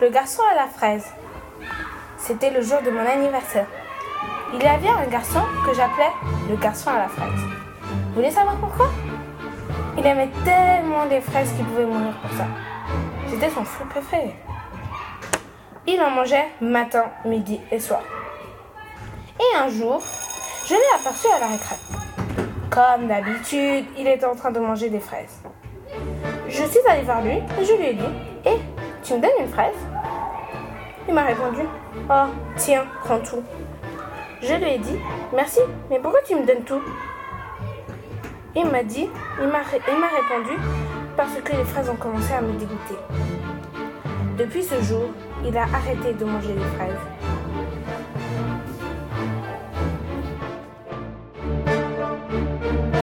Le garçon à la fraise. C'était le jour de mon anniversaire. Il y avait un garçon que j'appelais le garçon à la fraise. Vous voulez savoir pourquoi? Il aimait tellement les fraises qu'il pouvait mourir pour ça. J'étais son fruit préféré. Il en mangeait matin, midi et soir. Et un jour, je l'ai aperçu à la récré. Comme d'habitude, il était en train de manger des fraises. Je suis allée vers lui et je lui ai dit me une fraise Il m'a répondu Oh, tiens, prends tout. Je lui ai dit Merci, mais pourquoi tu me donnes tout? Il m'a dit Il m'a répondu Parce que les fraises ont commencé à me dégoûter. Depuis ce jour, il a arrêté de manger les fraises